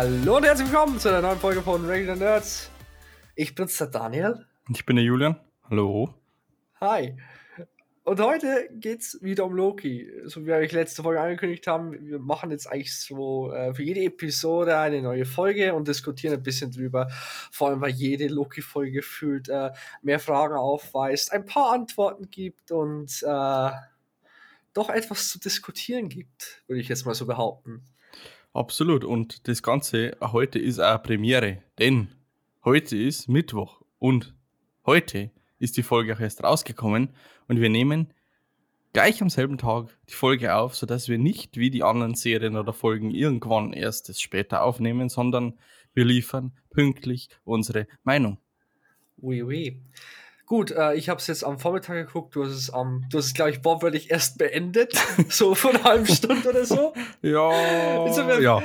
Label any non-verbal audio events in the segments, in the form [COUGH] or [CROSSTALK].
Hallo und herzlich willkommen zu einer neuen Folge von Regular Nerds. Ich bin's der Daniel. Ich bin der Julian. Hallo. Hi. Und heute geht's wieder um Loki. So wie wir euch letzte Folge angekündigt haben, wir machen jetzt eigentlich so äh, für jede Episode eine neue Folge und diskutieren ein bisschen drüber. Vor allem, weil jede Loki-Folge gefühlt äh, mehr Fragen aufweist, ein paar Antworten gibt und äh, doch etwas zu diskutieren gibt, würde ich jetzt mal so behaupten. Absolut. Und das Ganze heute ist auch Premiere, denn heute ist Mittwoch und heute ist die Folge auch erst rausgekommen und wir nehmen gleich am selben Tag die Folge auf, sodass wir nicht wie die anderen Serien oder Folgen irgendwann erst das später aufnehmen, sondern wir liefern pünktlich unsere Meinung. Oui, oui. Gut, äh, ich habe es jetzt am Vormittag geguckt. Du hast es am, du hast es, glaube ich, wortwörtlich erst beendet. [LAUGHS] so vor einer halben Stunde oder so. Ja. Also, für, ja.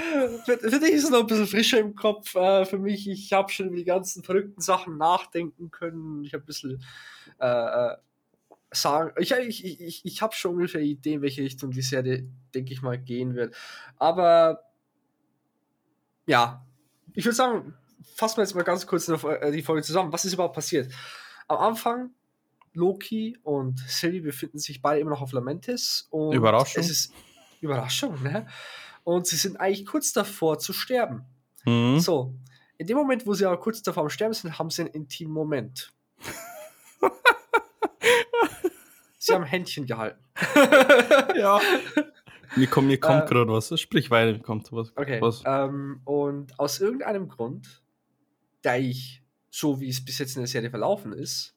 Für, für, dich ist es noch ein bisschen frischer im Kopf. Äh, für mich, ich habe schon über die ganzen verrückten Sachen nachdenken können. Ich habe ein bisschen äh, äh sagen. Ich, ich, ich, ich habe schon ungefähr Ideen, welche Richtung die Serie, denke ich mal, gehen wird. Aber ja, ich würde sagen, fassen wir jetzt mal ganz kurz äh, die Folge zusammen. Was ist überhaupt passiert? Am Anfang, Loki und Sylvie befinden sich beide immer noch auf Lamentis. Und Überraschung. Es ist Überraschung, ne? Und sie sind eigentlich kurz davor zu sterben. Mhm. So, in dem Moment, wo sie aber kurz davor am Sterben sind, haben sie einen intimen Moment. sie haben Händchen gehalten. [LAUGHS] ja. Mir kommt, mir kommt Äh, gerade was. Sprich weiter, kommt was. Okay. was. Ähm, und aus irgendeinem Grund, der ich, so wie es bis jetzt in der Serie verlaufen ist,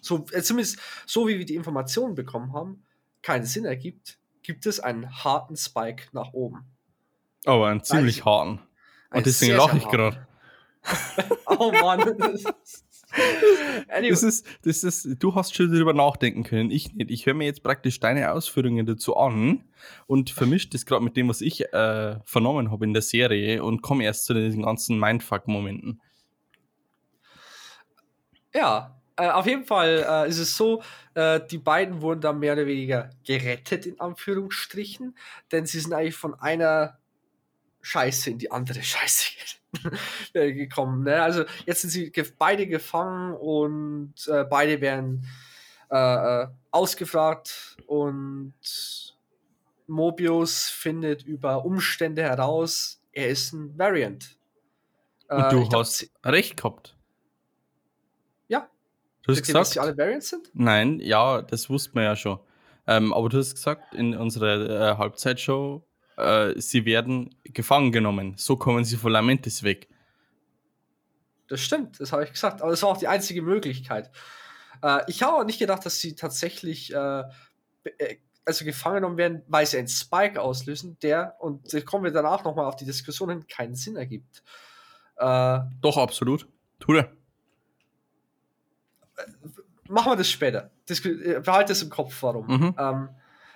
so, äh, zumindest so wie wir die Informationen bekommen haben, keinen Sinn ergibt, gibt es einen harten Spike nach oben. Aber einen ziemlich harten. Einen Und deswegen lache ich gerade. [LAUGHS] Oh Mann. [LAUGHS] Das ist- anyway, Das ist, das ist, du hast schon darüber nachdenken können, ich nicht. Ich höre mir jetzt praktisch deine Ausführungen dazu an und vermische das gerade mit dem, was ich äh, vernommen habe in der Serie und komme erst zu diesen ganzen Mindfuck-Momenten. Ja, äh, auf jeden Fall äh, ist es so, äh, die beiden wurden dann mehr oder weniger gerettet, in Anführungsstrichen, denn sie sind eigentlich von einer Scheiße in die andere [LAUGHS] Scheiße [LAUGHS] äh, gekommen. Ne? Also jetzt sind sie ge beide gefangen und äh, beide werden äh, ausgefragt und Mobius findet über Umstände heraus, er ist ein Variant. Und du glaub, hast recht gehabt. Du hast ihr, dass gesagt, sie alle Variants sind? nein, ja, das wussten wir ja schon. Ähm, aber du hast gesagt in unserer äh, Halbzeitshow, äh, sie werden gefangen genommen. So kommen sie von Lamentis weg. Das stimmt, das habe ich gesagt. Aber das war auch die einzige Möglichkeit. Äh, ich habe auch nicht gedacht, dass sie tatsächlich äh, äh, also gefangen genommen werden, weil sie einen Spike auslösen, der, und da kommen wir danach nochmal auf die Diskussion hin, keinen Sinn ergibt. Äh, Doch, absolut. Tut er. Machen wir das später. Äh, behalte es im Kopf, warum. Mhm. Ähm,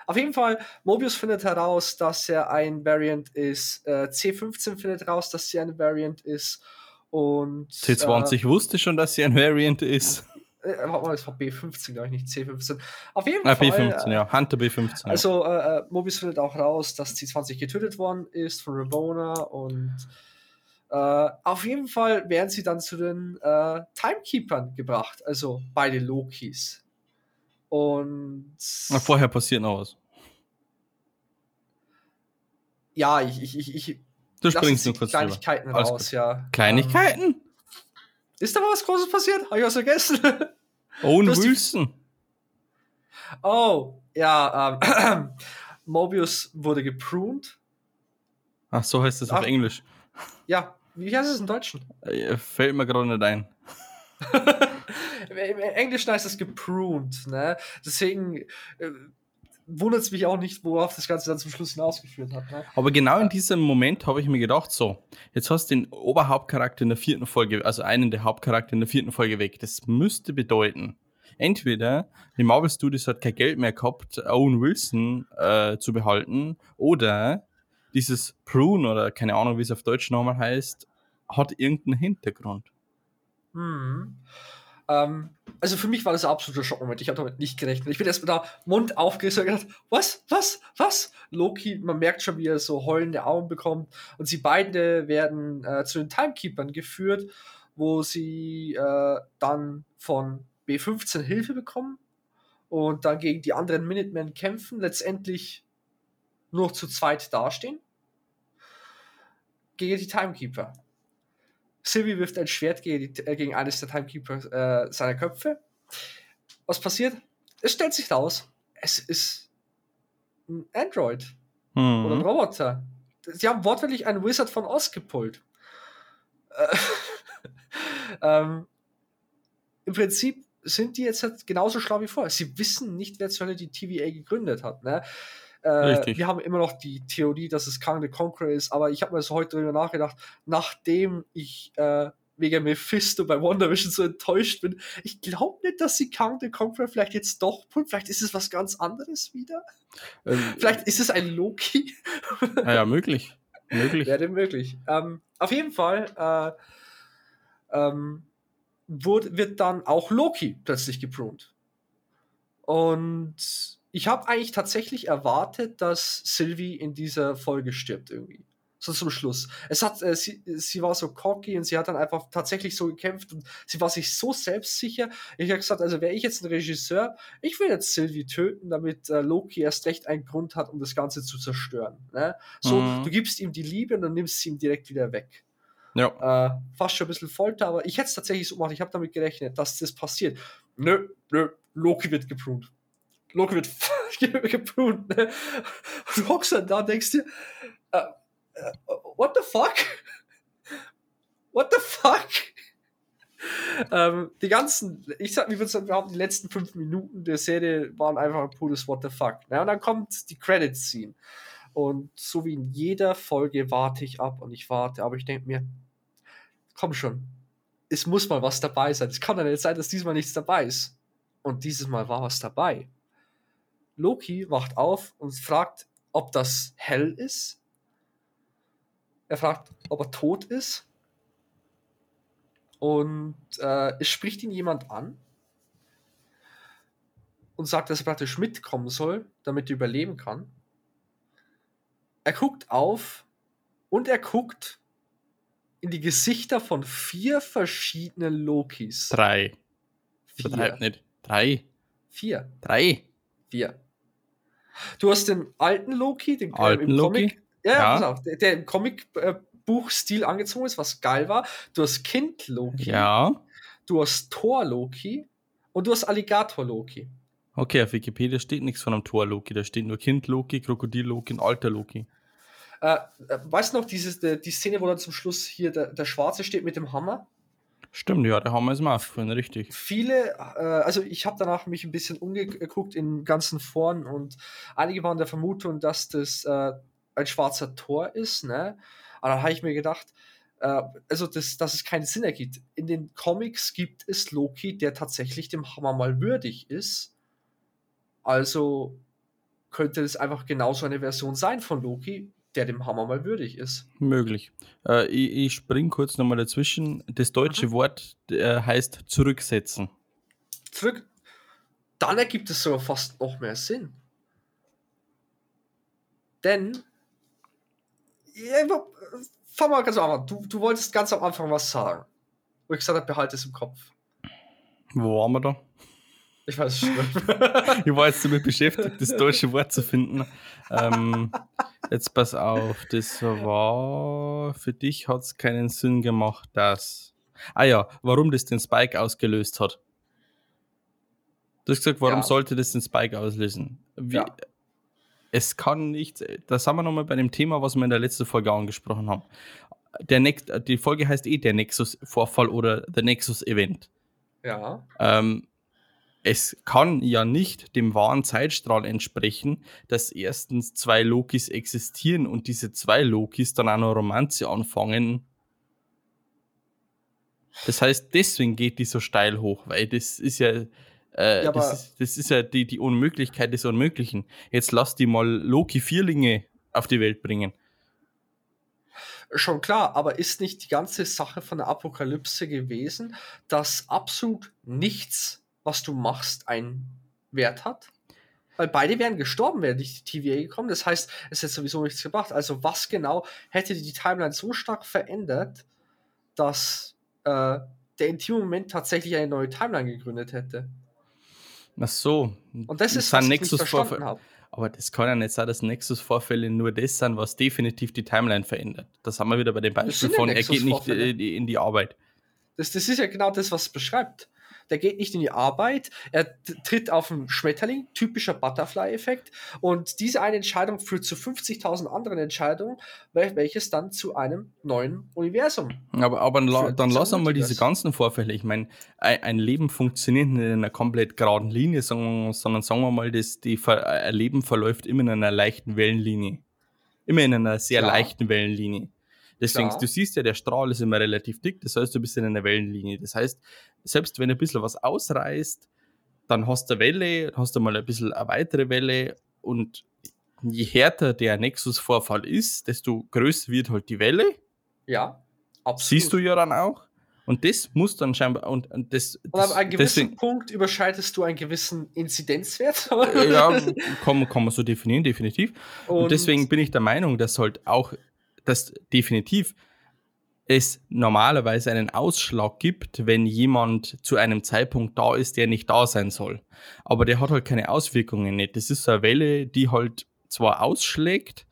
auf jeden Fall, Mobius findet heraus, dass er ein Variant ist. Äh, C15 findet heraus, dass sie ein Variant ist. Und C20 wusste schon, dass sie ein Variant ist. Äh, äh, warte mal, es war B15, glaube ich, nicht C15. Auf jeden Ah, Fall. B15, äh, ja. Hunter B15. ja. Also, äh, äh, Mobius findet auch raus, dass C20 getötet worden ist von Ravona und äh, auf jeden Fall werden sie dann zu den äh, Timekeepern gebracht, also beide Lokis. Und Na, vorher passiert noch was. ja, ich, ich, ich, ich Du springst nur kurz drüber. Kleinigkeiten Alles raus, ja. Kleinigkeiten? Ähm, ist da was Großes passiert? Habe ich was vergessen? Owen die- Wilson. oh, ja, ähm, [CLEARS THROAT] Mobius wurde gepruned. Ach, so heißt es auf. Englisch. Ja, wie heißt es im Deutschen? Äh, Fällt mir gerade nicht ein. [LAUGHS] Im Englischen heißt es gepruned, ne? Deswegen äh, wundert es mich auch nicht, worauf das Ganze dann zum Schluss hinausgeführt hat. Ne? Aber genau in diesem Moment habe ich mir gedacht, so, jetzt hast du den Oberhauptcharakter in der vierten Folge, also einen der Hauptcharakter in der vierten Folge weg. Das müsste bedeuten, entweder die Marvel Studios hat kein Geld mehr gehabt, Owen Wilson äh, zu behalten, oder dieses Prune oder keine Ahnung, wie es auf Deutsch nochmal heißt, hat irgendeinen Hintergrund. Hm. Ähm, also für mich war das ein absoluter Schockmoment. Ich habe damit nicht gerechnet. Ich bin erst mit der Mund aufgerissen und gedacht, was, was, was? Loki, man merkt schon, wie er so heulende Augen bekommt. Und sie beide werden äh, zu den Timekeepern geführt, wo sie äh, dann von B15 Hilfe bekommen und dann gegen die anderen Minutemen kämpfen, letztendlich nur zu zweit dastehen. Gegen die Timekeeper. Sylvie wirft ein Schwert gegen, die, äh, gegen eines der Timekeeper äh, seiner Köpfe. Was passiert? Es stellt sich raus, es ist ein Android mhm. oder ein Roboter. Sie haben wortwörtlich einen Wizard von Oz gepult. Äh, [LAUGHS] ähm, Im Prinzip sind die jetzt halt genauso schlau wie vorher. Sie wissen nicht, wer zur Hölle die TVA gegründet hat. Ne? Äh, wir haben immer noch die Theorie, dass es Kang the Conqueror ist, aber ich habe mir so heute darüber nachgedacht, nachdem ich äh, wegen Mephisto bei WandaVision so enttäuscht bin. Ich glaube nicht, dass sie Kang the Conqueror vielleicht jetzt doch pullt. Vielleicht ist es was ganz anderes wieder. Ähm, vielleicht ist es ein Loki. Naja, möglich. möglich. Wäre möglich. Ähm, auf jeden Fall äh, ähm, wird, wird dann auch Loki plötzlich gepruned. Und ich habe eigentlich tatsächlich erwartet, dass Sylvie in dieser Folge stirbt irgendwie. So zum Schluss. Es hat, äh, sie, sie war so cocky und sie hat dann einfach tatsächlich so gekämpft und sie war sich so selbstsicher. Ich habe gesagt, also wäre ich jetzt ein Regisseur, ich will jetzt Sylvie töten, damit äh, Loki erst recht einen Grund hat, um das Ganze zu zerstören. Ne? So, mhm. du gibst ihm die Liebe und dann nimmst sie ihm direkt wieder weg. Ja. Äh, fast schon ein bisschen Folter, aber ich hätte es tatsächlich so gemacht. Ich habe damit gerechnet, dass das passiert. Nö, nö, Loki wird geprunt. Loki wird [LAUGHS] geprunt, ne? Und du hockst dann da und denkst dir, uh, uh, what the fuck? What the fuck? ähm, die ganzen, ich sag, wie würde sagen, die letzten fünf Minuten der Serie waren einfach ein pures What the fuck. Ne? Und dann kommt die Credits-Scene. Und so wie in jeder Folge warte ich ab und ich warte, aber ich denke mir, komm schon, es muss mal was dabei sein. Es kann ja nicht sein, dass diesmal nichts dabei ist. Und dieses Mal war was dabei. Loki wacht auf und fragt, ob das hell ist. Er fragt, ob er tot ist. Und äh, es spricht ihn jemand an und sagt, dass er praktisch mitkommen soll, damit er überleben kann. Er guckt auf und er guckt in die Gesichter von vier verschiedenen Lokis. Drei. Vier. Drei, nicht. Drei. Vier. Drei. Vier. Du hast den alten Loki, den alten im Loki? Comic, ja, ja. Pass auf, der, der im Comic-Buch-Stil angezogen ist, was geil war. Du hast Kind Loki. Ja. Du hast Thor Loki und du hast Alligator Loki. Okay, auf Wikipedia steht nichts von einem Thor Loki. Da steht nur Kind Loki, Krokodil Loki und alter Loki. Äh, äh weißt du noch, dieses, die, die Szene, wo dann zum Schluss hier der, der Schwarze steht mit dem Hammer? Stimmt, ja, der Hammer ist mal aufgefallen, richtig. Viele, äh, also ich habe danach mich ein bisschen umgeguckt in ganzen Foren und einige waren der Vermutung, dass das äh, ein schwarzer Tor ist, ne? Aber dann habe ich mir gedacht, äh, also das, dass es keinen Sinn ergibt. In den Comics gibt es Loki, der tatsächlich dem Hammer mal würdig ist. Also könnte es einfach genauso eine Version sein von Loki, der dem Hammer mal würdig ist. Möglich. Äh, ich, ich spring kurz nochmal dazwischen. Das deutsche mhm. Wort äh, heißt zurücksetzen. Zurück. Dann ergibt es sogar fast noch mehr Sinn. Denn. Ja, fang mal ganz an. Du, du wolltest ganz am Anfang was sagen. Wo ich gesagt habe, behalte es im Kopf. Wo waren wir da? Ich weiß es schon. [LAUGHS] ich war jetzt damit beschäftigt, das deutsche Wort zu finden. Ähm, [LAUGHS] jetzt pass auf, das war für dich hat es keinen Sinn gemacht, dass. Ah ja, warum das den Spike ausgelöst hat. Du hast gesagt, warum ja. sollte das den Spike auslösen? Wie, ja. Es kann nicht, da sind wir nochmal bei dem Thema, was wir in der letzten Folge angesprochen haben. Der Nex die Folge heißt eh der Nexus-Vorfall oder der Nexus-Event. Ja. Ähm, es kann ja nicht dem wahren Zeitstrahl entsprechen, dass erstens zwei Lokis existieren und diese zwei Lokis dann eine Romanze anfangen. Das heißt, deswegen geht die so steil hoch, weil das ist ja, äh, ja das, ist, das, ist, ja die, die Unmöglichkeit des Unmöglichen. Jetzt lass die mal Loki Vierlinge auf die Welt bringen. Schon klar, aber ist nicht die ganze Sache von der Apokalypse gewesen, dass absolut nichts, was du machst, einen Wert hat? Weil beide wären gestorben, wäre nicht die TVA gekommen. Das heißt, es hätte sowieso nichts gebracht. Also, was genau hätte die Timeline so stark verändert, dass äh, der intime Moment tatsächlich eine neue Timeline gegründet hätte? Ach so. Und das ist, was ich nicht verstanden habe. Aber das kann ja nicht sein, dass Nexus-Vorfälle nur das sind, was definitiv die Timeline verändert. Das haben wir wieder bei dem Beispiel von, er geht nicht in die Arbeit. Das, das ist ja genau das, was es beschreibt der geht nicht in die Arbeit, er tritt auf einen Schmetterling, typischer Butterfly-Effekt. Und diese eine Entscheidung führt zu 50.000 anderen Entscheidungen, welches dann zu einem neuen Universum. Aber, aber la, dann lass einmal diese ganzen Vorfälle. Ich meine, ein, ein, Leben funktioniert nicht in einer komplett geraden Linie, sondern, sondern sagen wir mal, das die, ein Leben verläuft immer in einer leichten Wellenlinie. Immer in einer sehr ja. leichten Wellenlinie. Deswegen, Klar. du siehst ja, der Strahl ist immer relativ dick, das heißt, du bist in einer Wellenlinie. Das heißt, selbst wenn ein bisschen was ausreißt, dann hast du eine Welle, hast du mal ein bisschen eine weitere Welle und je härter der Nexus-Vorfall ist, desto größer wird halt die Welle. Ja, absolut. Siehst du ja dann auch. Und das muss dann scheinbar. Und, und das, und ab einem gewissen deswegen, Punkt überschreitest du einen gewissen Inzidenzwert. ja, [LAUGHS] kann, kann man so definieren, definitiv. Und, und, deswegen bin ich der Meinung, dass halt auch dass definitiv es normalerweise einen Ausschlag gibt, wenn jemand zu einem Zeitpunkt da ist, der nicht da sein soll. Aber der hat halt keine Auswirkungen nicht. Das ist so eine Welle, die halt zwar ausschlägt,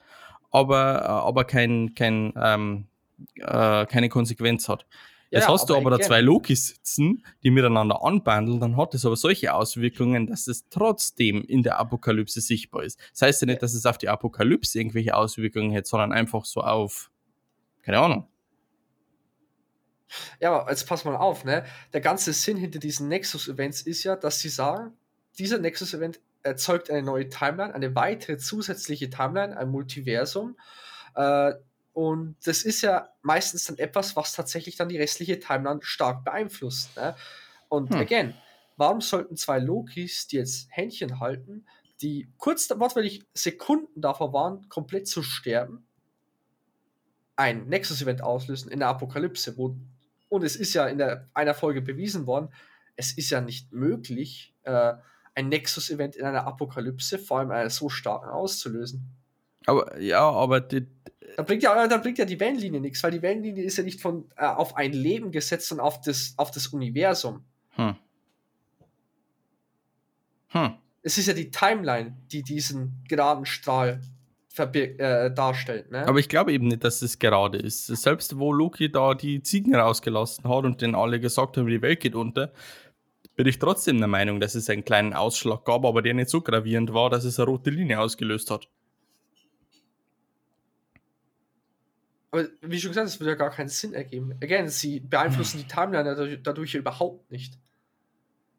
aber, äh, aber kein, kein, ähm, äh, keine Konsequenz hat. Jetzt ja, hast du aber da zwei Lokis sitzen, die miteinander anbandeln, dann hat es aber solche Auswirkungen, dass es trotzdem in der Apokalypse sichtbar ist. Das heißt ja nicht, dass es auf die Apokalypse irgendwelche Auswirkungen hätte, sondern einfach so auf, keine Ahnung. Ja, aber jetzt pass mal auf, ne? Der ganze Sinn hinter diesen Nexus-Events ist ja, dass sie sagen, dieser Nexus-Event erzeugt eine neue Timeline, eine weitere zusätzliche Timeline, ein Multiversum. Äh, und das ist ja meistens dann etwas, was tatsächlich dann die restliche Timeline stark beeinflusst. Ne? Und hm. again, warum sollten zwei Lokis, die jetzt Händchen halten, die kurz wortwörtlich Sekunden davor waren, komplett zu sterben, ein Nexus-Event auslösen in der Apokalypse, wo, und es ist ja in der, einer Folge bewiesen worden, es ist ja nicht möglich, äh, ein Nexus-Event in einer Apokalypse, vor allem einer so starken, auszulösen. Aber ja, aber die, da bringt ja, da bringt ja die Wellenlinie nichts, weil die Wellenlinie ist ja nicht von äh, auf ein Leben gesetzt, sondern auf das, auf das Universum. Hm. Hm. Es ist ja die Timeline, die diesen geraden Strahl äh, darstellt. Ne? Aber ich glaube eben nicht, dass es gerade ist. Selbst wo Loki da die Ziegen rausgelassen hat und denen alle gesagt haben, die Welt geht unter, bin ich trotzdem der Meinung, dass es einen kleinen Ausschlag gab, aber der nicht so gravierend war, dass es eine rote Linie ausgelöst hat. Aber wie schon gesagt, es würde ja gar keinen Sinn ergeben. Again, sie beeinflussen die Timeline dadurch, dadurch ja überhaupt nicht.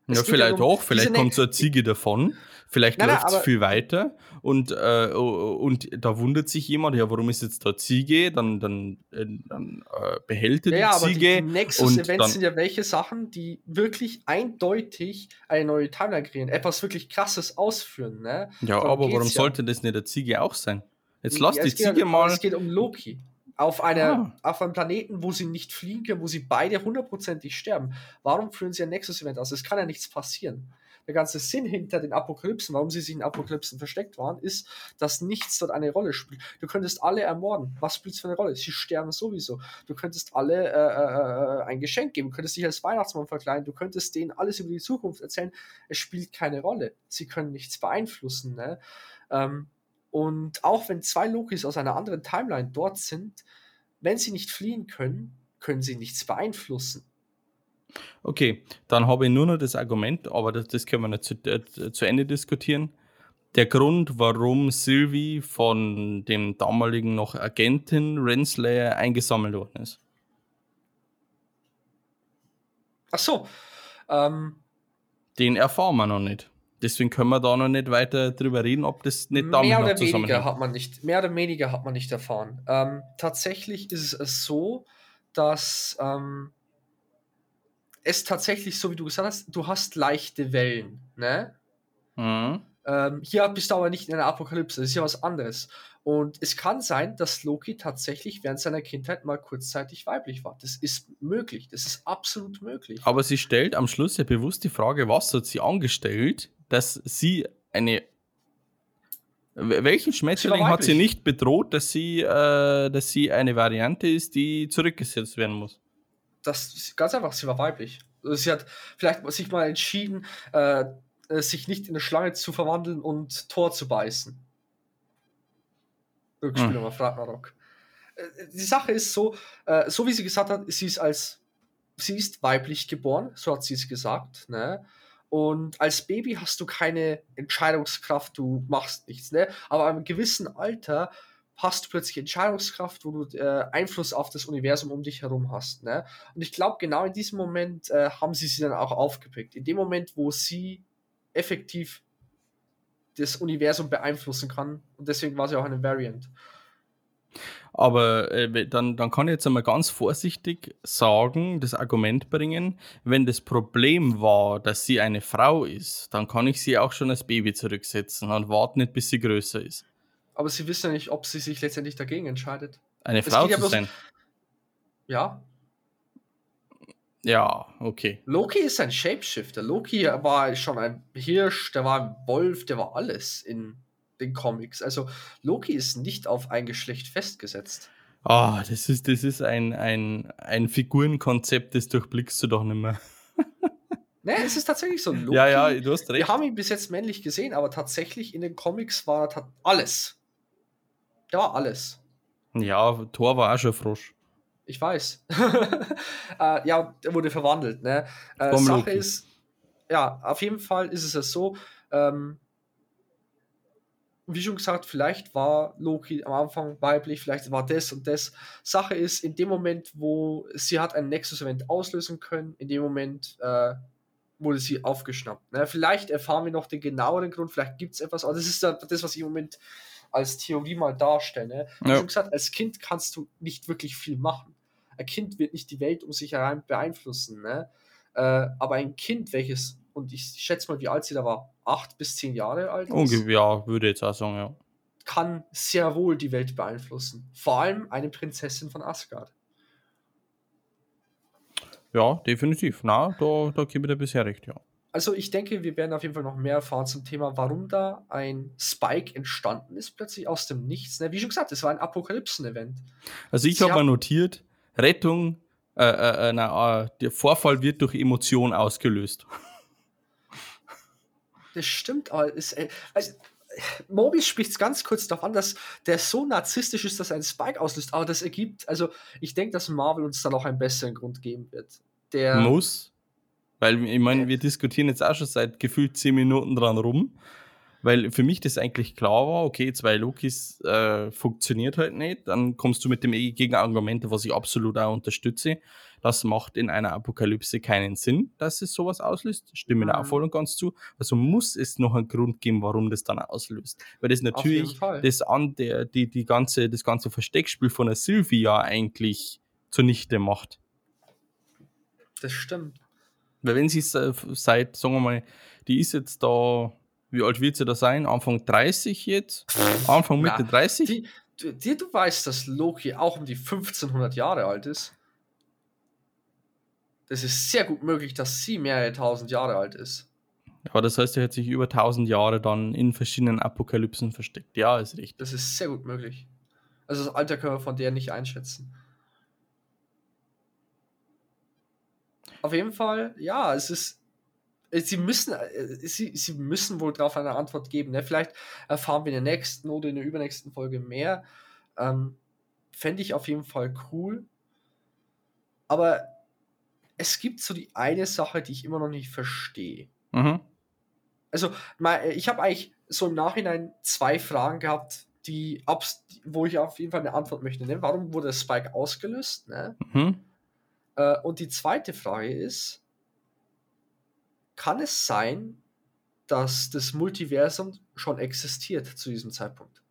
Es ja, vielleicht ja um, auch, vielleicht kommt so eine Ziege davon, vielleicht läuft es viel weiter und, äh, und da wundert sich jemand, ja, warum ist jetzt da Ziege? Dann, dann, äh, dann äh, behält er ja, die Ziege. Ja, aber die Nexus-Events sind ja welche Sachen, die wirklich eindeutig eine neue Timeline kreieren, etwas wirklich krasses ausführen. Ne? Ja, Darum aber warum ja. sollte das nicht eine Ziege auch sein? Jetzt lass die Ziege um, mal. Es geht um Loki auf, einer, ah. auf einem Planeten, wo sie nicht fliegen können, wo sie beide hundertprozentig sterben. Warum führen sie ein Nexus-Event aus? Es kann ja nichts passieren. Der ganze Sinn hinter den Apokalypsen, warum sie sich in Apokalypsen versteckt waren, ist, dass nichts dort eine Rolle spielt. Du könntest alle ermorden. Was spielt es für eine Rolle? Sie sterben sowieso. Du könntest alle äh, äh, äh, ein Geschenk geben. Du könntest dich als Weihnachtsmann verkleiden. Du könntest denen alles über die Zukunft erzählen. Es spielt keine Rolle. Sie können nichts beeinflussen. Ne? Ähm, und auch wenn zwei Lokis aus einer anderen Timeline dort sind, wenn sie nicht fliehen können, können sie nichts beeinflussen. Okay, dann habe ich nur noch das Argument, aber das, das können wir nicht zu, äh, zu Ende diskutieren. Der Grund, warum Sylvie von dem damaligen noch Agentin Renslayer eingesammelt worden ist. Ach so. Ähm, Den erfahren wir noch nicht. Deswegen können wir da noch nicht weiter drüber reden, ob das nicht damit mehr oder weniger hat man nicht Mehr oder weniger hat man nicht erfahren. Ähm, tatsächlich ist es so, dass ähm, es tatsächlich, so wie du gesagt hast, du hast leichte Wellen, ne? Mhm. Ähm, hier bist du aber nicht in einer Apokalypse, das ist ja was anderes. Und es kann sein, dass Loki tatsächlich während seiner Kindheit mal kurzzeitig weiblich war. Das ist möglich, das ist absolut möglich. Aber sie stellt am Schluss ja bewusst die Frage, was hat sie angestellt, dass sie eine. Welchen Schmetterling hat sie nicht bedroht, dass sie, äh, dass sie eine Variante ist, die zurückgesetzt werden muss? Das ist ganz einfach, sie war weiblich. Also sie hat vielleicht sich mal entschieden, äh, äh, sich nicht in eine Schlange zu verwandeln und Tor zu beißen. Rückspieler Hm. mal Ragnarok. Äh, Die Sache ist so, äh, so wie sie gesagt hat, sie ist als sie ist weiblich geboren, so hat sie es gesagt, ne? Und als Baby hast du keine Entscheidungskraft, du machst nichts, ne? Aber einem gewissen Alter hast du plötzlich Entscheidungskraft, wo du äh, Einfluss auf das Universum um dich herum hast, ne? Und ich glaube, genau in diesem Moment äh, haben sie sie dann auch aufgepickt. In dem Moment, wo sie effektiv das Universum beeinflussen kann. Und deswegen war sie auch eine Variant. Aber äh, dann, dann kann ich jetzt einmal ganz vorsichtig sagen, das Argument bringen, wenn das Problem war, dass sie eine Frau ist, dann kann ich sie auch schon als Baby zurücksetzen und warte nicht, bis sie größer ist. Aber sie wissen ja nicht, ob sie sich letztendlich dagegen entscheidet. Eine Es Frau ja zu bloß- sein. Ja, Ja, okay. Loki ist ein Shapeshifter. Loki war schon ein Hirsch, der war ein Wolf, der war alles in den Comics. Also Loki ist nicht auf ein Geschlecht festgesetzt. Ah, das ist, das ist ein, ein, ein Figurenkonzept, das durchblickst du doch nicht mehr. [LAUGHS] Ne, es ist tatsächlich so. Loki, Ja, ja, du hast wir recht. haben ihn bis jetzt männlich gesehen, aber tatsächlich in den Comics war er alles. Der war alles. Ja, Thor war auch schon Frosch. Ich weiß. [LAUGHS] äh, ja, der wurde verwandelt. Ne? Äh, Sache Loki. ist, ja, auf jeden Fall ist es ja so, ähm, wie schon gesagt, vielleicht war Loki am Anfang weiblich, vielleicht war das und das. Sache ist, in dem Moment, wo sie hat ein Nexus-Event auslösen können, in dem Moment äh, wurde sie aufgeschnappt. Ne? Vielleicht erfahren wir noch den genaueren Grund, vielleicht gibt es etwas, aber das ist ja das, was ich im Moment als Theorie mal darstelle. Ne? Wie Ja. schon gesagt, als Kind kannst du nicht wirklich viel machen. Ein Kind wird nicht die Welt um sich herein beeinflussen. Ne? Äh, aber ein Kind, welches, und ich schätze mal, wie alt sie da war, acht bis zehn Jahre alt ist, Ungefähr, ja, würde ich jetzt auch sagen, ja. kann sehr wohl die Welt beeinflussen. Vor allem eine Prinzessin von Asgard. Ja, definitiv. Na, da, da gebe ich dir bisher recht, ja. Also ich denke, wir werden auf jeden Fall noch mehr erfahren zum Thema, warum da ein Spike entstanden ist, plötzlich aus dem Nichts. Wie schon gesagt, es war ein Apokalypsen-Event. Also ich habe mal notiert, Rettung, äh, äh, äh, na, äh, der Vorfall wird durch Emotion ausgelöst. [LAUGHS] Das stimmt, aber es, äh, also, Mobius spricht es ganz kurz darauf an, dass der so narzisstisch ist, dass er einen Spike auslöst. Aber das ergibt, also ich denke, dass Marvel uns da noch einen besseren Grund geben wird. Der, Muss. Weil ich meine, wir diskutieren jetzt auch schon seit gefühlt 10 Minuten dran rum. Weil für mich das eigentlich klar war, okay, zwei Lokis äh, funktioniert halt nicht. Dann kommst du mit dem Gegenargument, was ich absolut auch unterstütze. Das macht in einer Apokalypse keinen Sinn, dass es sowas auslöst. Stimme da auch Mhm. voll und ganz zu. Also muss es noch einen Grund geben, warum das dann auslöst. Weil das natürlich das an der, die, die ganze, das ganze Versteckspiel von der Sylvia eigentlich zunichte macht. das stimmt. Weil wenn sie es, seit, sagen wir mal, die ist jetzt da, wie alt wird sie da sein? Anfang 30 jetzt? Anfang Mitte Na, 30? Die, die, du weißt, dass Loki auch um die 1500 Jahre alt ist. Das ist sehr gut möglich, dass sie mehrere tausend Jahre alt ist. Aber das heißt, er hat sich über 1000 Jahre dann in verschiedenen Apokalypsen versteckt. Ja, ist richtig. Das ist sehr gut möglich. Also das Alter können wir von der nicht einschätzen. Auf jeden Fall, ja, es ist. äh, Sie müssen, äh, sie, sie müssen wohl darauf eine Antwort geben. Ne? Vielleicht erfahren wir in der nächsten oder in der übernächsten Folge mehr. Ähm, Fände ich auf jeden Fall cool. Aber es gibt so die eine Sache, die ich immer noch nicht verstehe. Mhm. Also, ich habe eigentlich so im Nachhinein zwei Fragen gehabt, die wo ich auf jeden Fall eine Antwort möchte. Ne? Warum wurde Spike ausgelöst? Ne? Mhm. Äh, und die zweite Frage ist: Kann es sein, dass das Multiversum schon existiert zu diesem Zeitpunkt?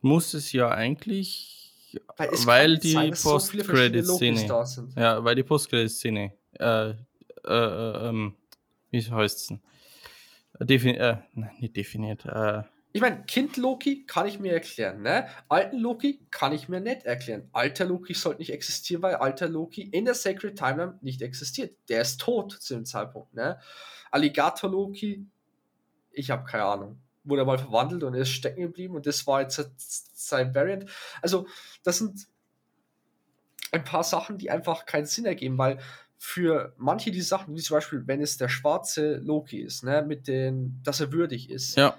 Muss es ja eigentlich, weil, die Post-Credit-Szene. ja, weil die Post-Credit-Szene, äh, äh, äh, ähm, wie heißt es denn? Defin äh, nein, nicht definiert. Äh, Ich meine, Kind Loki kann ich mir erklären, ne? Alten Loki kann ich mir nicht erklären. Alter Loki sollte nicht existieren, weil alter Loki in der Sacred Timeline nicht existiert. Der ist tot zu dem Zeitpunkt, ne? Alligator Loki, ich habe keine Ahnung. Wurde mal verwandelt und ist stecken geblieben und das war jetzt sein Variant. Also, das sind ein paar Sachen, die einfach keinen Sinn ergeben, weil für manche die Sachen, wie zum Beispiel, wenn es der schwarze Loki ist, ne, mit den, dass er würdig ist, ja,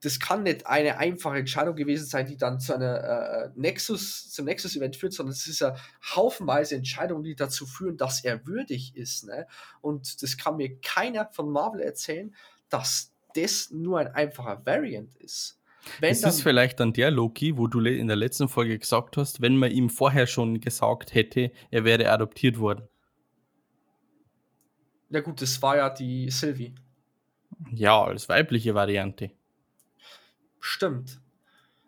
das kann nicht eine einfache Entscheidung gewesen sein, die dann zu einer äh, Nexus, zum Nexus-Event führt, sondern es ist ja haufenweise Entscheidungen, die dazu führen, dass er würdig ist. Ne? Und das kann mir keiner von Marvel erzählen, dass das nur ein einfacher Variant ist. Wenn es ist vielleicht dann der Loki, wo du in der letzten Folge gesagt hast, wenn man ihm vorher schon gesagt hätte, er wäre adoptiert worden. ja gut, das war ja die Sylvie. Ja, als weibliche Variante. Stimmt.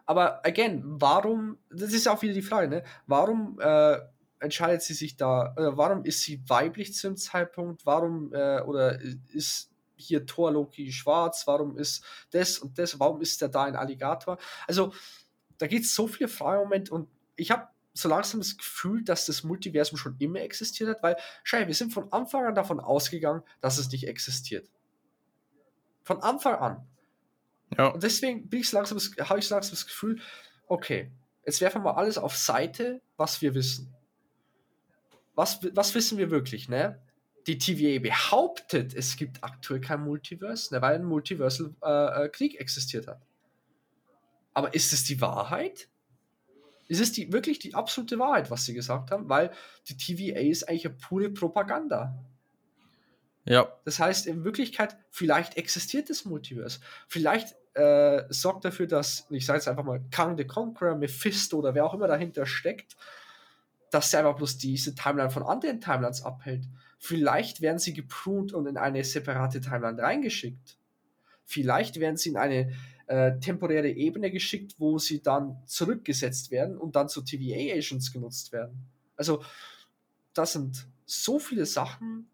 Aber again, warum, das ist auch wieder die Frage, ne? Warum äh, entscheidet sie sich da, äh, warum ist sie weiblich zu dem Zeitpunkt? Warum, äh, oder ist hier Thor Loki schwarz? Warum ist das und das? Warum ist der da ein Alligator? Also, da gibt es so viele Fragen im Moment und ich habe so langsam das Gefühl, dass das Multiversum schon immer existiert hat, weil, schau, wir sind von Anfang an davon ausgegangen, dass es nicht existiert. Von Anfang an. Ja, Und deswegen bin ich langsam, das- habe ich so langsam das Gefühl, okay, jetzt werfen wir alles auf Seite, was wir wissen. Was, was wissen wir wirklich, ne? Die TVA behauptet, es gibt aktuell kein Multiverse, ne, weil ein Multiversal äh, äh, Krieg existiert hat. Aber ist es die Wahrheit? Ist es die, wirklich die absolute Wahrheit, was sie gesagt haben? Weil die TVA ist eigentlich eine pure Propaganda. ja, Das heißt, in Wirklichkeit, vielleicht existiert das Multiverse. Vielleicht äh, sorgt dafür, dass, ich sage jetzt einfach mal, Kang the Conqueror, Mephisto oder wer auch immer dahinter steckt, dass er einfach bloß diese Timeline von anderen Timelines abhält. Vielleicht werden sie gepruned und in eine separate Timeline reingeschickt. Vielleicht werden sie in eine äh, temporäre Ebene geschickt, wo sie dann zurückgesetzt werden und dann zu TVA-Agents genutzt werden. Also, das sind so viele Sachen,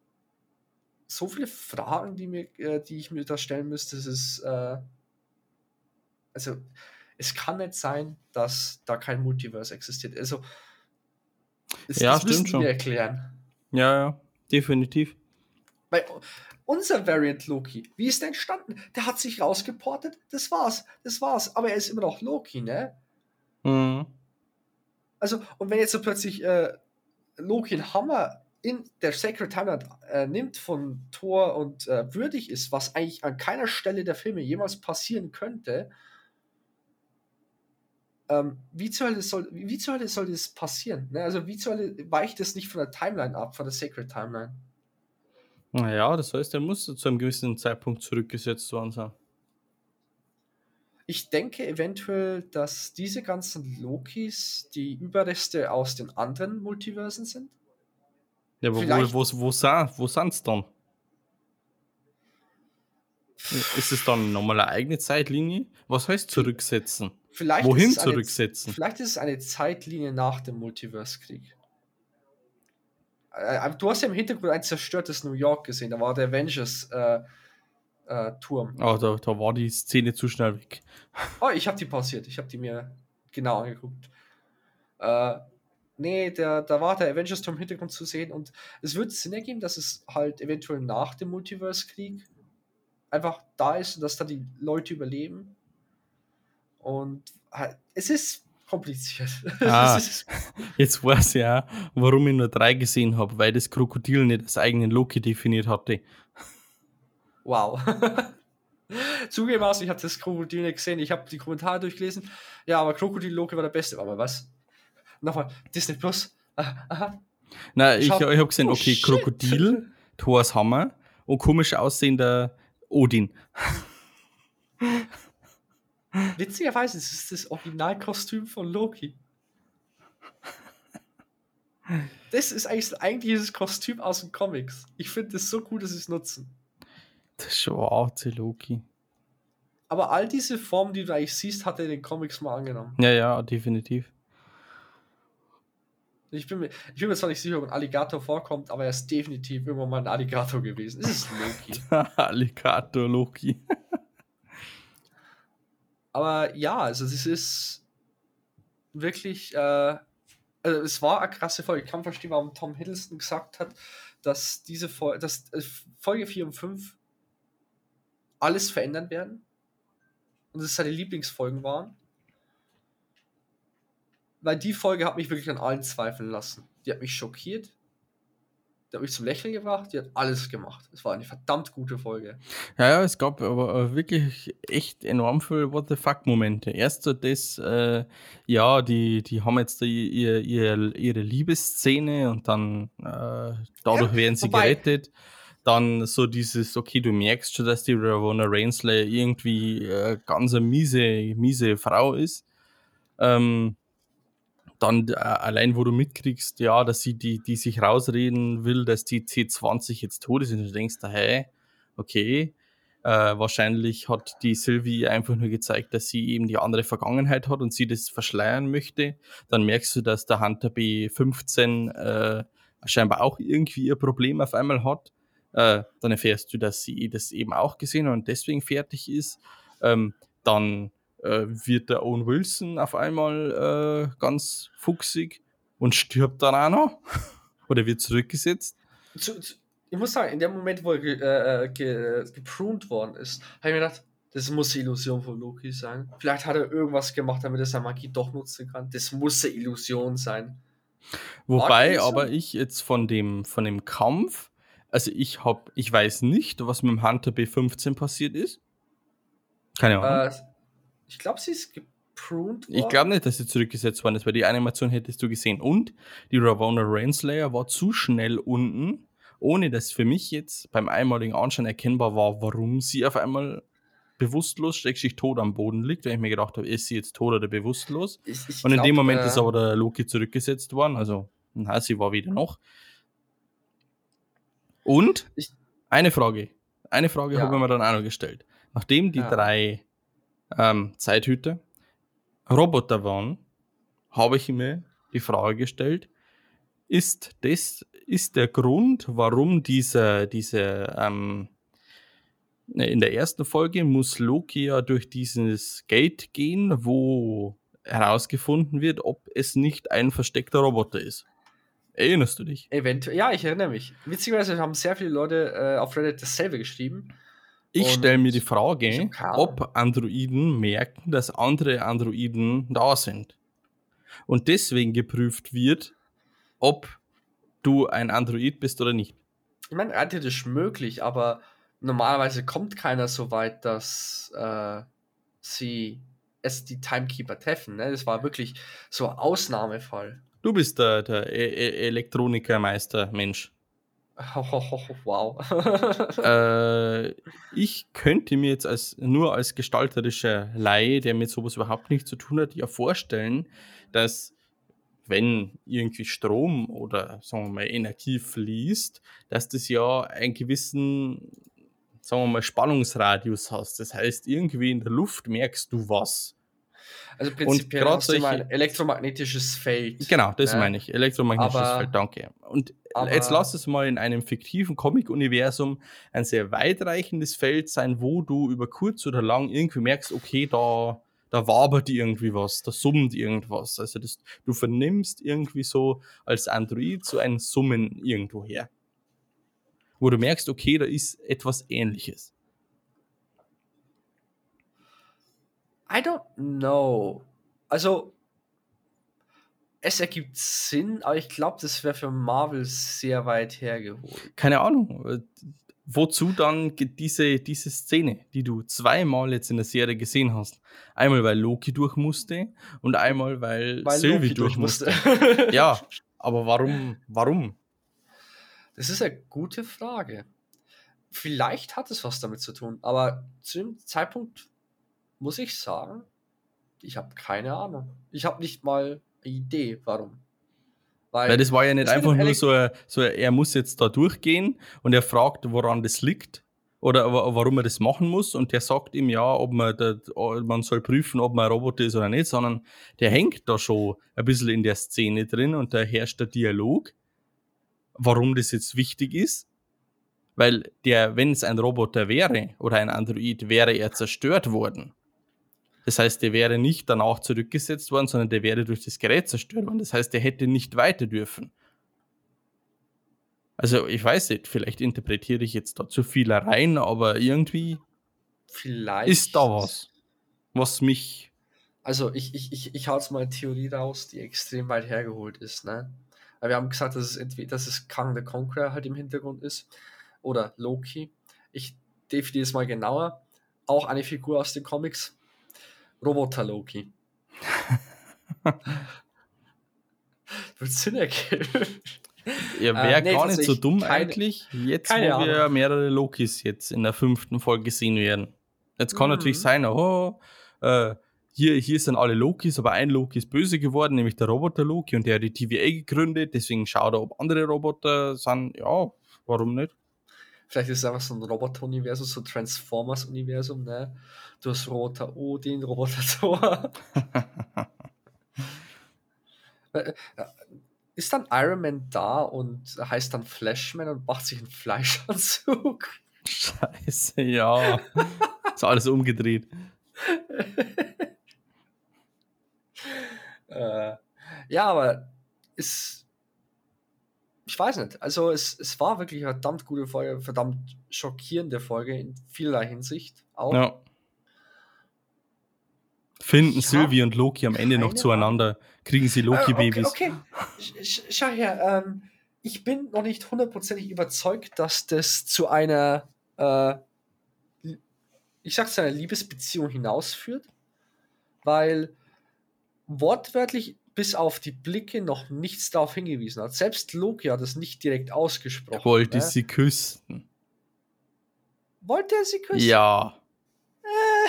so viele Fragen, die, mir, äh, die ich mir da stellen müsste. Es ist, äh, also, es kann nicht sein, dass da kein Multiverse existiert. Also, das, Ja, das schon. wir erklären. ja, ja, definitiv. Weil unser Variant Loki, wie ist der entstanden? Der hat sich rausgeportet, das war's, das war's. Aber er ist immer noch Loki, ne? Mhm. Also, und wenn jetzt so plötzlich äh, Loki einen Hammer in der Sacred Timeline äh, nimmt von Thor und äh, würdig ist, was eigentlich an keiner Stelle der Filme jemals passieren könnte, ähm, wie, zur Hölle soll, wie zur Hölle soll das passieren? Ne? Also, wie zur Hölle weicht das nicht von der Timeline ab, von der Sacred Timeline? Naja, das heißt, er muss zu einem gewissen Zeitpunkt zurückgesetzt worden sein. Ich denke eventuell, dass diese ganzen Lokis die Überreste aus den anderen Multiversen sind. Ja, aber Vielleicht- wo, wo, wo, wo sind's dann? Ist es dann nochmal eine eigene Zeitlinie? Was heißt zurücksetzen? Vielleicht Wohin ist es eine- zurücksetzen? Vielleicht ist es eine Zeitlinie nach dem Multiverse-Krieg. Äh, du hast ja im Hintergrund ein zerstörtes New York gesehen, da war der Avengers-Turm. Äh, Turm. Ah, da, da war die Szene zu schnell weg. [LAUGHS] oh, ich habe die pausiert, ich habe die mir genau angeguckt. Äh, nee, der, da war der Avengers-Turm im Hintergrund zu sehen und es wird Sinn ergeben, dass es halt eventuell nach dem Multiverse-Krieg einfach da ist und dass da die Leute überleben. Und halt, es ist kompliziert. [LAUGHS] Ah. Jetzt weiß ich auch, warum ich nur drei gesehen habe, weil das Krokodil nicht als eigenen Loki definiert hatte. wow. [LAUGHS] Zugegebenermaßen, ich habe das Krokodil nicht gesehen, ich habe die Kommentare durchgelesen. Ja, aber Krokodil Loki war der Beste. Aber was? Nochmal, Disney Plus. Aha, aha. Nein, ich, ich habe gesehen, Oh, okay, shit. Krokodil, Thors Hammer und komisch aussehender Odin. [LAUGHS] Witzigerweise ist es das Originalkostüm von Loki. Das ist eigentlich eigentlich dieses Kostüm aus den Comics. Ich finde das so cool, dass sie es nutzen. Das ist schon arze Loki. Aber all diese Formen, die du eigentlich siehst, hat er in den Comics mal angenommen. Ja, ja, definitiv. Ich bin, mir, ich bin mir zwar nicht sicher, ob ein Alligator vorkommt, aber er ist definitiv irgendwann mal ein Alligator gewesen. Es ist Loki. [LAUGHS] Alligator Loki. Aber ja, also es ist wirklich, äh, also es war eine krasse Folge. Ich kann verstehen, warum Tom Hiddleston gesagt hat, dass diese Folge, dass äh, Folge 4 und 5 alles verändern werden. Und es seine Lieblingsfolgen waren. Weil die Folge hat mich wirklich an allen zweifeln lassen. Die hat mich schockiert. Die hat mich zum Lächeln gebracht. Die hat alles gemacht. Es war eine verdammt gute Folge. Ja, ja, es gab aber wirklich echt enorm viel What the fuck-Momente. Erst so das, äh, ja, die, die haben jetzt die, ihr, ihr, ihre Liebesszene und dann äh, dadurch ja, werden sie wobei, gerettet dann so dieses, okay, du merkst schon, dass die Ravonna Rainslayer irgendwie äh, ganz eine miese, miese Frau ist. Ähm, dann äh, allein, wo du mitkriegst, ja, dass sie die, die sich rausreden will, dass die C20 jetzt tot ist und du denkst, hey, okay, äh, wahrscheinlich hat die Sylvie einfach nur gezeigt, dass sie eben die andere Vergangenheit hat und sie das verschleiern möchte. Dann merkst du, dass der Hunter B15 äh, scheinbar auch irgendwie ihr Problem auf einmal hat äh, dann erfährst du, dass sie das eben auch gesehen hat und deswegen fertig ist. Ähm, dann äh, wird der Owen Wilson auf einmal äh, ganz fuchsig und stirbt dann auch noch. [LAUGHS] Oder wird zurückgesetzt. Zu, zu, ich muss sagen, in dem Moment, wo er ge, äh, ge, gepruned worden ist, habe ich mir gedacht, das muss die Illusion von Loki sein. Vielleicht hat er irgendwas gemacht, damit er seine Magie doch nutzen kann. Das muss eine Illusion sein. Wobei aber ich jetzt von dem, von dem Kampf also ich hab, ich weiß nicht, was mit dem Hunter B15 passiert ist. Keine Ahnung. Äh, ich glaube, sie ist gepruned worden. Ich glaube nicht, dass sie zurückgesetzt worden ist, weil die Animation hättest du gesehen. Und die Ravonna Rainslayer war zu schnell unten, ohne dass für mich jetzt beim einmaligen Anschauen erkennbar war, warum sie auf einmal bewusstlos, schrägstrich tot am Boden liegt, weil ich mir gedacht habe, ist sie jetzt tot oder bewusstlos? Ich, ich und in glaub, dem Moment äh, ist aber der Loki zurückgesetzt worden, also na, sie war wieder noch. Und ich, eine Frage. Eine Frage ja. habe ich mir dann auch noch gestellt. Nachdem die ja. drei ähm, Zeithüter Roboter waren, habe ich mir die Frage gestellt, ist das ist der Grund, warum diese, diese ähm, in der ersten Folge muss Loki ja durch dieses Gate gehen, wo herausgefunden wird, ob es nicht ein versteckter Roboter ist. Erinnerst du dich? Eventuell, ja, ich erinnere mich. Witzigerweise haben sehr viele Leute äh, auf Reddit dasselbe geschrieben. Ich stelle mir die Frage, ob Androiden merken, dass andere Androiden da sind. Und deswegen geprüft wird, ob du ein Android bist oder nicht. Ich meine, rein theoretisch möglich, aber normalerweise kommt keiner so weit, dass äh, sie es die Timekeeper treffen. Ne? Das war wirklich so ein Ausnahmefall. Du bist der, der e e Elektronikermeister, Mensch. Wow. äh, [LAUGHS] ich könnte mir jetzt als, nur als gestalterischer Laie, der mit sowas überhaupt nichts zu tun hat, ja vorstellen, dass wenn irgendwie Strom oder sagen wir mal Energie fließt, dass das ja einen gewissen, sagen wir mal, Spannungsradius hast. Das heißt, irgendwie in der Luft merkst du was. Also prinzipiell und hast solche, ein elektromagnetisches Feld. Genau, das ne? meine ich. Elektromagnetisches aber, Feld, danke. Und jetzt lass es mal in einem fiktiven Comic-Universum ein sehr weitreichendes Feld sein, wo du über kurz oder lang irgendwie merkst, okay, da, da wabert irgendwie was, da summt irgendwas. Also das, du vernimmst irgendwie so als Android so ein Summen irgendwo her. Wo du merkst, okay, da ist etwas ähnliches. I don't know. Also, es ergibt Sinn, aber ich glaube, das wäre für Marvel sehr weit hergeholt. Keine Ahnung. Wozu dann diese, diese Szene, die du zweimal jetzt in der Serie gesehen hast? Einmal, weil Loki durch musste und einmal, weil, weil Sylvie durch musste. ja, aber warum? Warum? Das ist eine gute Frage. Vielleicht hat es was damit zu tun, aber zu dem Zeitpunkt muss ich sagen, ich habe keine Ahnung. Ich habe nicht mal eine Idee, warum. Weil, Weil das war ja nicht einfach nur so, so, er muss jetzt da durchgehen und er fragt, woran das liegt, oder warum er das machen muss und der sagt ihm ja, ob man, da, man soll prüfen, ob man ein Roboter ist oder nicht, sondern der hängt da schon ein bisschen in der Szene drin und da herrscht der Dialog, warum das jetzt wichtig ist. Weil der, wenn es ein Roboter wäre oder ein Android, wäre er zerstört worden. Das heißt, der wäre nicht danach zurückgesetzt worden, sondern der wäre durch das Gerät zerstört worden. Das heißt, der hätte nicht weiter dürfen. Also ich weiß nicht, vielleicht interpretiere ich jetzt da zu viel rein, aber irgendwie vielleicht ist da was, was mich. Also ich, ich, ich, ich hau jetzt mal eine Theorie raus, die extrem weit hergeholt ist. Ne? Wir haben gesagt, dass es entweder dass es Kang the Conqueror halt im Hintergrund ist oder Loki. Ich definiere es mal genauer. Auch eine Figur aus den Comics. Roboter Loki. [LAUGHS] Wird Sinn ergeben. Er wäre äh, nee, gar nicht so dumm keine, eigentlich, jetzt wo Ahnung. wir mehrere Lokis jetzt in der fünften Folge sehen werden. Jetzt kann mhm. natürlich sein, oh, äh, hier, hier sind alle Lokis, aber ein Loki ist böse geworden, nämlich der Roboter Loki und der hat die TVA gegründet, deswegen schaut er, ob andere Roboter sind. Ja, warum nicht? Vielleicht ist es einfach so ein Roboter-Universum, so Transformers-Universum, ne? Du hast Roboter Odin, Roboter [LAUGHS] Thor. Äh, äh, ist dann Iron Man da und heißt dann Flashman und macht sich einen Fleischanzug? Scheiße, ja. ist alles umgedreht. [LAUGHS] äh, ja, aber ist. Ich weiß nicht. Also, es, es war wirklich eine verdammt gute Folge, verdammt schockierende Folge in vielerlei Hinsicht. Auch. Ja. Finden ja, Sylvie und Loki am Ende noch zueinander? Kriegen sie Loki-Babys? Äh, okay, okay. schau her, ähm, ich bin noch nicht hundertprozentig überzeugt, dass das zu einer, äh, ich sag zu einer Liebesbeziehung hinausführt, weil wortwörtlich bis auf die Blicke noch nichts darauf hingewiesen hat. Selbst Loki hat es nicht direkt ausgesprochen. Wollte ne? sie küssen. Wollte er sie küssen? Ja.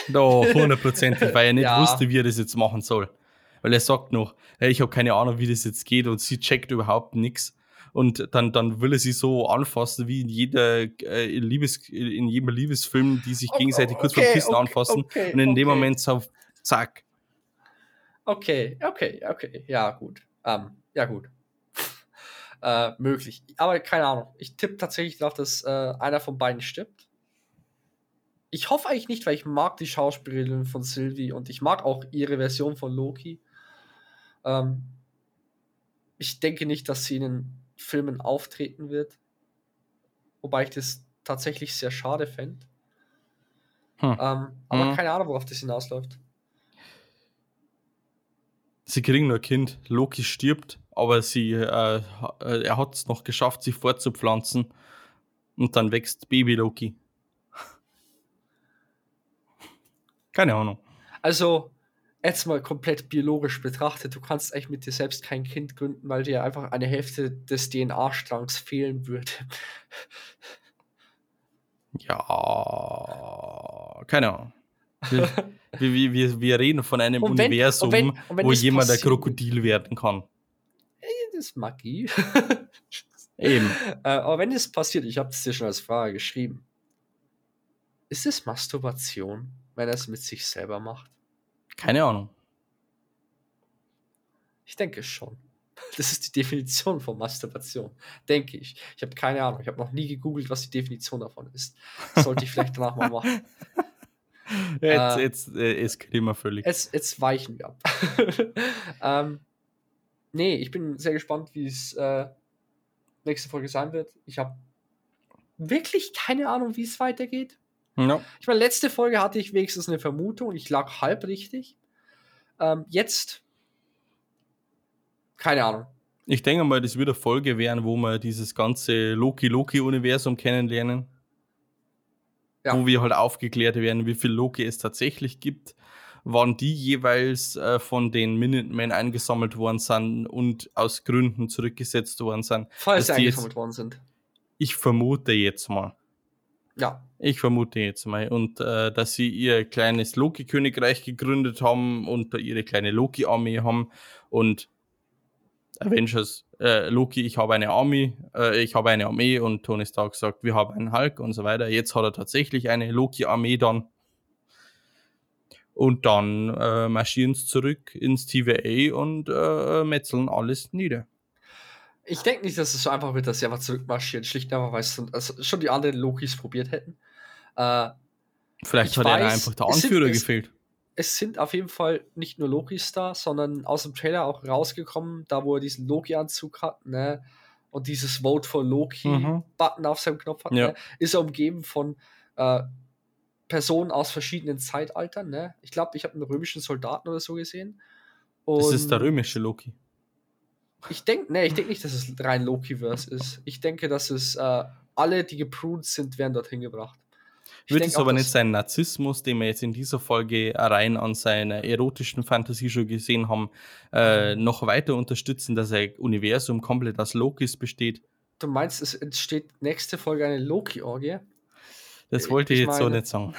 Doch, [LAUGHS] hundertprozentig, weil er nicht ja. wusste, wie er das jetzt machen soll. Weil er sagt noch, hey, ich habe keine Ahnung, wie das jetzt geht und sie checkt überhaupt nichts. Und dann, dann will er sie so anfassen, wie in jeder äh, Liebes, in jedem Liebesfilm, die sich gegenseitig okay, kurz vor Kissen okay, anfassen. Und in dem Moment so, zack. Okay, okay, okay, ja, gut. Ähm, ja, gut. [LAUGHS] äh, möglich. Aber keine Ahnung. Ich tippe tatsächlich darauf, dass äh, einer von beiden stirbt ich hoffe eigentlich nicht, weil ich mag die Schauspielerin von Sylvie und ich mag auch ihre Version von Loki. Ähm, ich denke nicht, dass sie in den Filmen auftreten wird. Wobei ich das tatsächlich sehr schade fände. Hm. Ähm, aber hm. keine Ahnung, worauf das hinausläuft. Sie kriegen nur ein Kind. Loki stirbt, aber sie, äh, er hat es noch geschafft, sich fortzupflanzen. Und dann wächst Baby Loki. [LAUGHS] Keine Ahnung. Also, jetzt mal komplett biologisch betrachtet, du kannst eigentlich mit dir selbst kein Kind gründen, weil dir einfach eine Hälfte des DNA-Strangs fehlen würde. Ja, keine Ahnung. [LAUGHS] Wir, wir, wir, reden von einem wenn, Universum, und wenn, und wenn wo jemand ein Krokodil werden kann. Das ist Magie. [LAUGHS] Eben. Äh, aber wenn das passiert, ich habe es dir schon als Frage geschrieben, ist es Masturbation? wenn er es mit sich selber macht? Keine Ahnung. Ich denke schon. [LAUGHS] Das ist die Definition von Masturbation. Denke ich. Ich habe keine Ahnung. Ich habe noch nie gegoogelt, was die Definition davon ist. Das sollte ich vielleicht danach mal machen. [LAUGHS] Jetzt, äh, jetzt äh, eskalieren wir völlig. Jetzt, jetzt weichen wir ab. [LAUGHS] ähm, nee, ich bin sehr gespannt, wie es äh, nächste Folge sein wird. Ich habe wirklich keine Ahnung, wie es weitergeht. Ja. Ich meine, letzte Folge hatte ich wenigstens eine Vermutung und ich lag halb richtig. Ähm, jetzt, keine Ahnung. Ich denke mal, das wird eine Folge werden, wo wir dieses ganze Loki-Loki-Universum kennenlernen. Ja. Wo wir halt aufgeklärt werden, wie viel Loki es tatsächlich gibt, wann die jeweils äh, von den Minutemen eingesammelt worden sind und aus Gründen zurückgesetzt worden sind. Falls sie eingesammelt worden sind. Ich vermute jetzt mal. Ja. Ich vermute jetzt mal. Und äh, dass sie ihr kleines Loki-Königreich gegründet haben und ihre kleine Loki-Armee haben und Avengers äh, Loki, ich habe eine Armee, äh, ich habe eine Armee und Tony Stark sagt, wir haben einen Hulk und so weiter. Jetzt hat er tatsächlich eine Loki-Armee dann. Und dann äh, marschieren sie zurück ins TVA und äh, metzeln alles nieder. Ich denke nicht, dass es so einfach wird, dass sie einfach zurückmarschieren. Schlicht und einfach, weil es schon die anderen Lokis probiert hätten. Äh, Vielleicht ich hat er einfach der Anführer gefehlt. Es sind auf jeden Fall nicht nur Lokis da, sondern aus dem Trailer auch rausgekommen, da wo er diesen Loki-Anzug hat, ne? Und dieses Vote for Mhm. Loki-Button auf seinem Knopf hat, Ja. ne? Ist er umgeben von äh, Personen aus verschiedenen Zeitaltern, ne? Ich glaube, ich habe einen römischen Soldaten oder so gesehen. Das ist der Und römische Loki. Ich denke, ne, ich denke nicht, dass es rein Loki-Verse ist. Ich denke, dass es äh, alle, die gepruned sind, werden dorthin gebracht. Ich Wird denk es aber nicht dass- sein Narzissmus, den wir jetzt in dieser Folge rein an seiner erotischen Fantasie schon gesehen haben, äh, noch weiter unterstützen, dass ein Universum komplett aus Lokis besteht? Du meinst, es entsteht nächste Folge eine Loki-Orgie? Das wollte ich, Ich jetzt so meine- nicht sagen.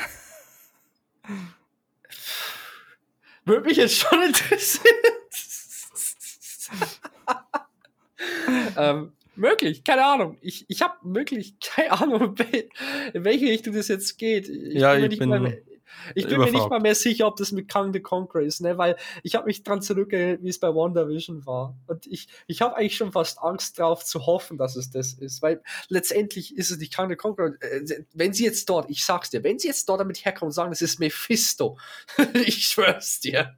[LAUGHS] Würde mich jetzt schon [LAUGHS] interessieren. [LAUGHS] ähm, möglich, keine Ahnung. Ich, ich habe wirklich [LAUGHS] keine Ahnung, in welche Richtung das jetzt geht. Ich Ja, mir ich bin mehr, ich bin mir nicht mal mehr sicher, ob das mit Kang the Conqueror ist, ne? weil ich habe mich dran zurückerinnert, wie es bei WandaVision war. Und ich, ich habe eigentlich schon fast Angst drauf zu hoffen, dass es das ist, weil letztendlich ist es nicht Kang the Conqueror. Äh, Wenn sie jetzt dort, ich sag's dir, wenn sie jetzt dort damit herkommen und sagen, das ist Mephisto, [LAUGHS] ich schwör's dir,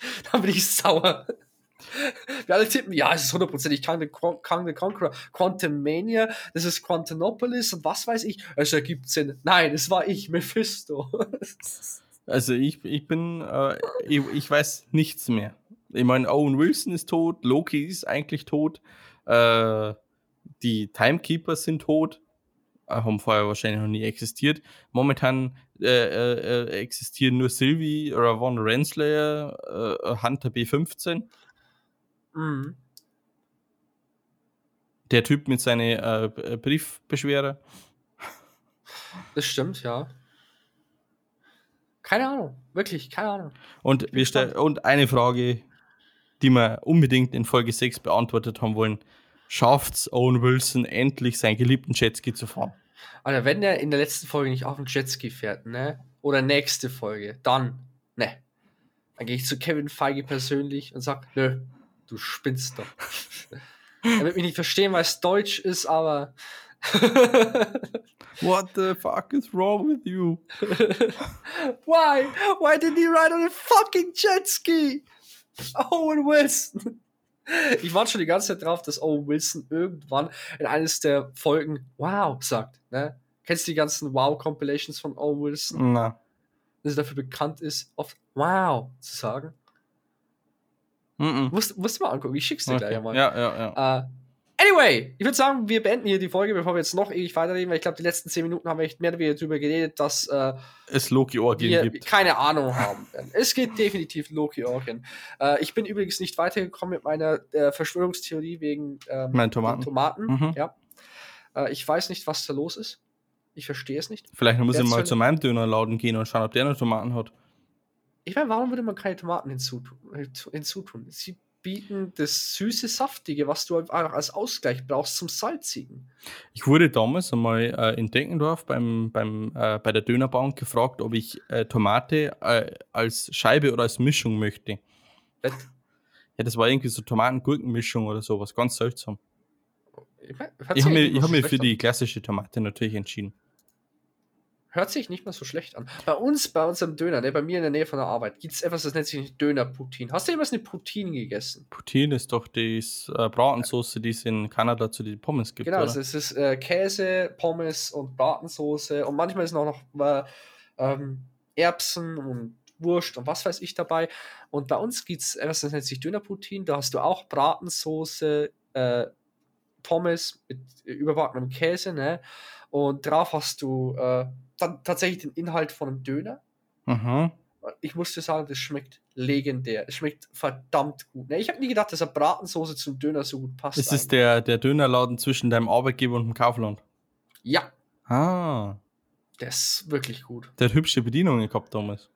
[LAUGHS] dann bin ich sauer. Wir alle tippen, ja, es ist hundertprozentig Kang the, Conqueror. Quantum Mania, das ist Quantonopolis und was weiß ich. Es ergibt Sinn. Nein, es war ich, Mephisto. [LAUGHS] Also ich, ich bin, äh, ich, ich weiß nichts mehr. Ich meine, Owen Wilson ist tot, Loki ist eigentlich tot, äh, die Timekeepers sind tot, äh, haben vorher wahrscheinlich noch nie existiert. Momentan äh, äh, äh, existieren nur Sylvie, Ravon Renslayer, Hunter B15, Mhm. der Typ mit seinen äh, Briefbeschwerer. Das stimmt, ja. Keine Ahnung, wirklich, keine Ahnung. Und, wir stell- und eine Frage, die wir unbedingt in Folge 6 beantwortet haben wollen. Schafft's Owen Wilson endlich seinen geliebten Jetski zu fahren? Alter, wenn der in der letzten Folge nicht auf dem Jetski fährt, ne? Oder nächste Folge, dann, ne. Dann gehe ich zu Kevin Feige persönlich und sag, nö, du spinnst doch. [LAUGHS] er wird mich nicht verstehen, weil es Deutsch ist, aber. [LAUGHS] What the fuck is wrong with you? [LAUGHS] Why? Why did he ride on a fucking jet ski? Owen Wilson. Ich warte schon die ganze Zeit drauf, dass Owen Wilson irgendwann in eines der Folgen Wow sagt. Ne? Kennst du die ganzen Wow-Compilations von Owen Wilson? Na. Dass er dafür bekannt ist, oft Wow zu sagen? Mm Musst, musst du mal angucken, ich schick's dir Okay. gleich einmal. Ja, ja, ja. Äh, anyway, ich würde sagen, wir beenden hier die Folge, bevor wir jetzt noch ewig weiterreden, weil ich glaube, die letzten 10 Minuten haben wir echt mehr oder weniger darüber geredet, dass äh, Es Loki-Orgien gibt. keine Ahnung haben werden. Es geht definitiv Loki Orgien. Äh, ich bin übrigens nicht weitergekommen mit meiner Verschwörungstheorie wegen ähm, Meine Tomaten. Tomaten. Mhm. Ja. Ich weiß nicht, was da los ist. Ich verstehe es nicht. Vielleicht muss ich mal zu meinem Dönerladen gehen und schauen, ob der noch Tomaten hat. Ich meine, warum würde man keine Tomaten hinzutun? hinzutun? Sie bieten das süße, saftige, was du einfach als Ausgleich brauchst zum Salzigen. Ich wurde damals einmal äh, in Denkendorf beim, beim, äh, bei der Dönerbank gefragt, ob ich äh, Tomate äh, als Scheibe oder als Mischung möchte. Das- Ja, das war irgendwie so Tomaten-Gurken-Mischung oder sowas, ganz seltsam. Ich, mein, Ich habe mir, eigentlich ich nicht hab so für die klassische Tomate natürlich entschieden. Hört sich nicht mal so schlecht an. Bei uns, bei unserem Döner, ne, bei mir in der Nähe von der Arbeit, gibt es etwas, das nennt sich Döner-Poutine. Hast du jemals eine Poutine gegessen? Poutine ist doch die äh, Bratensauce, die es in Kanada zu den Pommes gibt, Genau, oder? also es ist äh, Käse, Pommes und Bratensoße und manchmal sind auch noch äh, ähm, Erbsen und Wurst und was weiß ich dabei. Und bei uns gibt es etwas, das nennt sich Döner-Poutine. Da hast du auch Bratensoße, äh, Pommes mit überbackenem Käse, ne? Und drauf hast du äh, dann tatsächlich den Inhalt von einem Döner. Mhm. Ich muss dir sagen, das schmeckt legendär. Es schmeckt verdammt gut. Ne? Ich habe nie gedacht, dass eine Bratensoße zum Döner so gut passt. Ist der, der Dönerladen zwischen deinem Arbeitgeber und dem Kaufland. ja, Ah, der ist wirklich gut. der hat hübsche Bedienungen gehabt damals.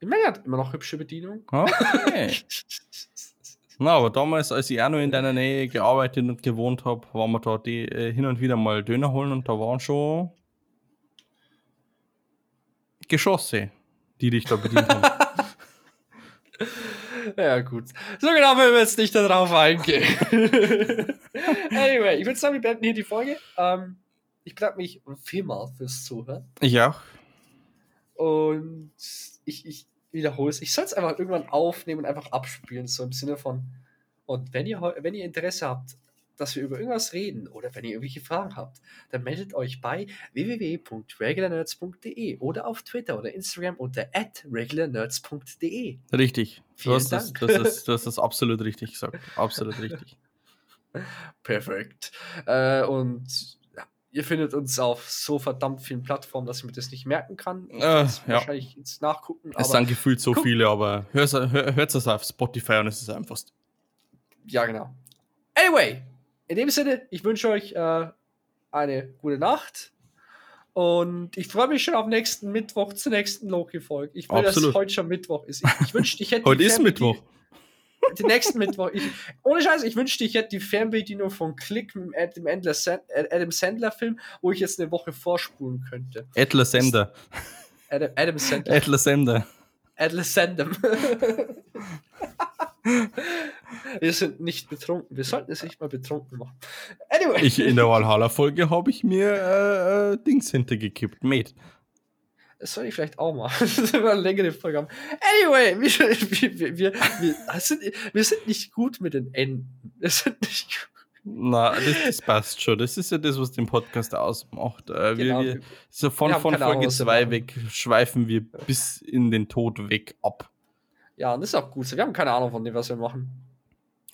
Ich meine, er hat immer noch hübsche Bedienung. Okay. [LAUGHS] Na, aber damals, als ich auch noch in deiner Nähe gearbeitet und gewohnt habe, waren wir da die, äh, hin und wieder mal Döner holen und da waren schon Geschosse, die dich da bedient haben. [LAUGHS] Ja, gut. So genau wollen wir jetzt nicht darauf eingehen. [LAUGHS] anyway, ich würde sagen, wir beenden hier die Folge. Ähm, ich bedanke mich vielmal fürs Zuhören. Ich auch. Und ich, ich wiederhole es. Ich soll es einfach irgendwann aufnehmen und einfach abspielen, so im Sinne von. Und wenn ihr, wenn ihr Interesse habt, dass wir über irgendwas reden oder wenn ihr irgendwelche Fragen habt, dann meldet euch bei www.regularnerds.de oder auf Twitter oder Instagram unter regularnerds.de. Richtig. Du hast, das, Dank. das, ist, [LAUGHS] das absolut richtig gesagt. Absolut richtig. Perfekt. Äh, und ja, ihr findet uns auf so verdammt vielen Plattformen, dass ich mir das nicht merken kann. Ich Äh, ja. wahrscheinlich jetzt nachgucken. Es sind gefühlt so guck- viele, aber hört es auf Spotify und es ist einfach. ja, genau. Anyway, in dem Sinne, ich wünsche euch äh, eine gute Nacht. Und ich freue mich schon auf nächsten Mittwoch zur nächsten Loki-Folge. Ich will, Absolut. dass heute schon Mittwoch ist. Ich, ich wünschte, ich hätte. [LAUGHS] Heute die ist Fernbedienung- Mittwoch. [LAUGHS] Den nächsten Mittwoch. Ich, ohne Scheiß, ich wünschte, ich hätte die Fernbedienung von Click mit dem Adler Sand- Adam Sandler-Film, wo ich jetzt eine Woche vorspulen könnte. Adler Sender. Adam, Adam Sandler. Adler Sender. Atlas Sandem. [LAUGHS] wir sind nicht betrunken. Wir sollten es nicht mal betrunken machen. Anyway. Ich, in der Valhalla-Folge habe ich mir äh, äh, Dings hintergekippt. Mate. Das soll ich vielleicht auch machen. [LAUGHS] Das war eine längere Folge haben. Anyway, wir, wir, wir, wir, sind, wir sind nicht gut mit den Enden. Wir sind nicht gut. Na, das, das passt schon. Das ist ja das, was den Podcast ausmacht. Äh, Genau. wir, so von, Wir von Folge was wir 2 machen. weg schweifen wir bis in den Tod weg ab. Ja, und das ist auch gut. Wir haben keine Ahnung von dem, was wir machen.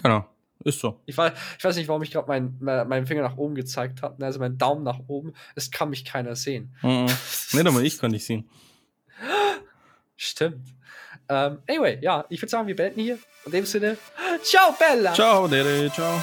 Genau. Ist so. Ich weiß, ich weiß nicht, warum ich gerade meinen mein, Finger nach oben gezeigt habe. Also meinen Daumen nach oben. Es kann mich keiner sehen. Mhm. Nicht einmal ich kann nicht sehen. Stimmt. Ähm, anyway, ja, ich würde sagen, wir beenden hier. In dem Sinne, ciao, Bella! Ciao, Dere. Ciao.